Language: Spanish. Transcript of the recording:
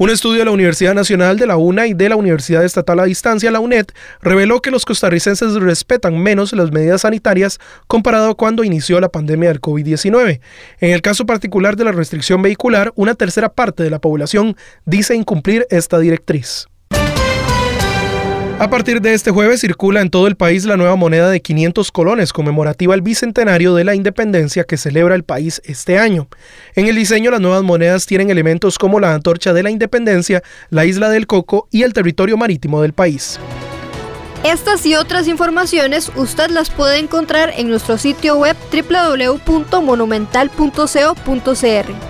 Un estudio de la Universidad Nacional de la UNA y de la Universidad Estatal a Distancia, la UNED, reveló que los costarricenses respetan menos las medidas sanitarias comparado a cuando inició la pandemia del COVID-19. En el caso particular de la restricción vehicular, una tercera parte de la población dice incumplir esta directriz. A partir de este jueves circula en todo el país la nueva moneda de 500 colones conmemorativa al bicentenario de la independencia que celebra el país este año. En el diseño las nuevas monedas tienen elementos como la antorcha de la independencia, la isla del Coco y el territorio marítimo del país. Estas y otras informaciones usted las puede encontrar en nuestro sitio web www.monumental.co.cr.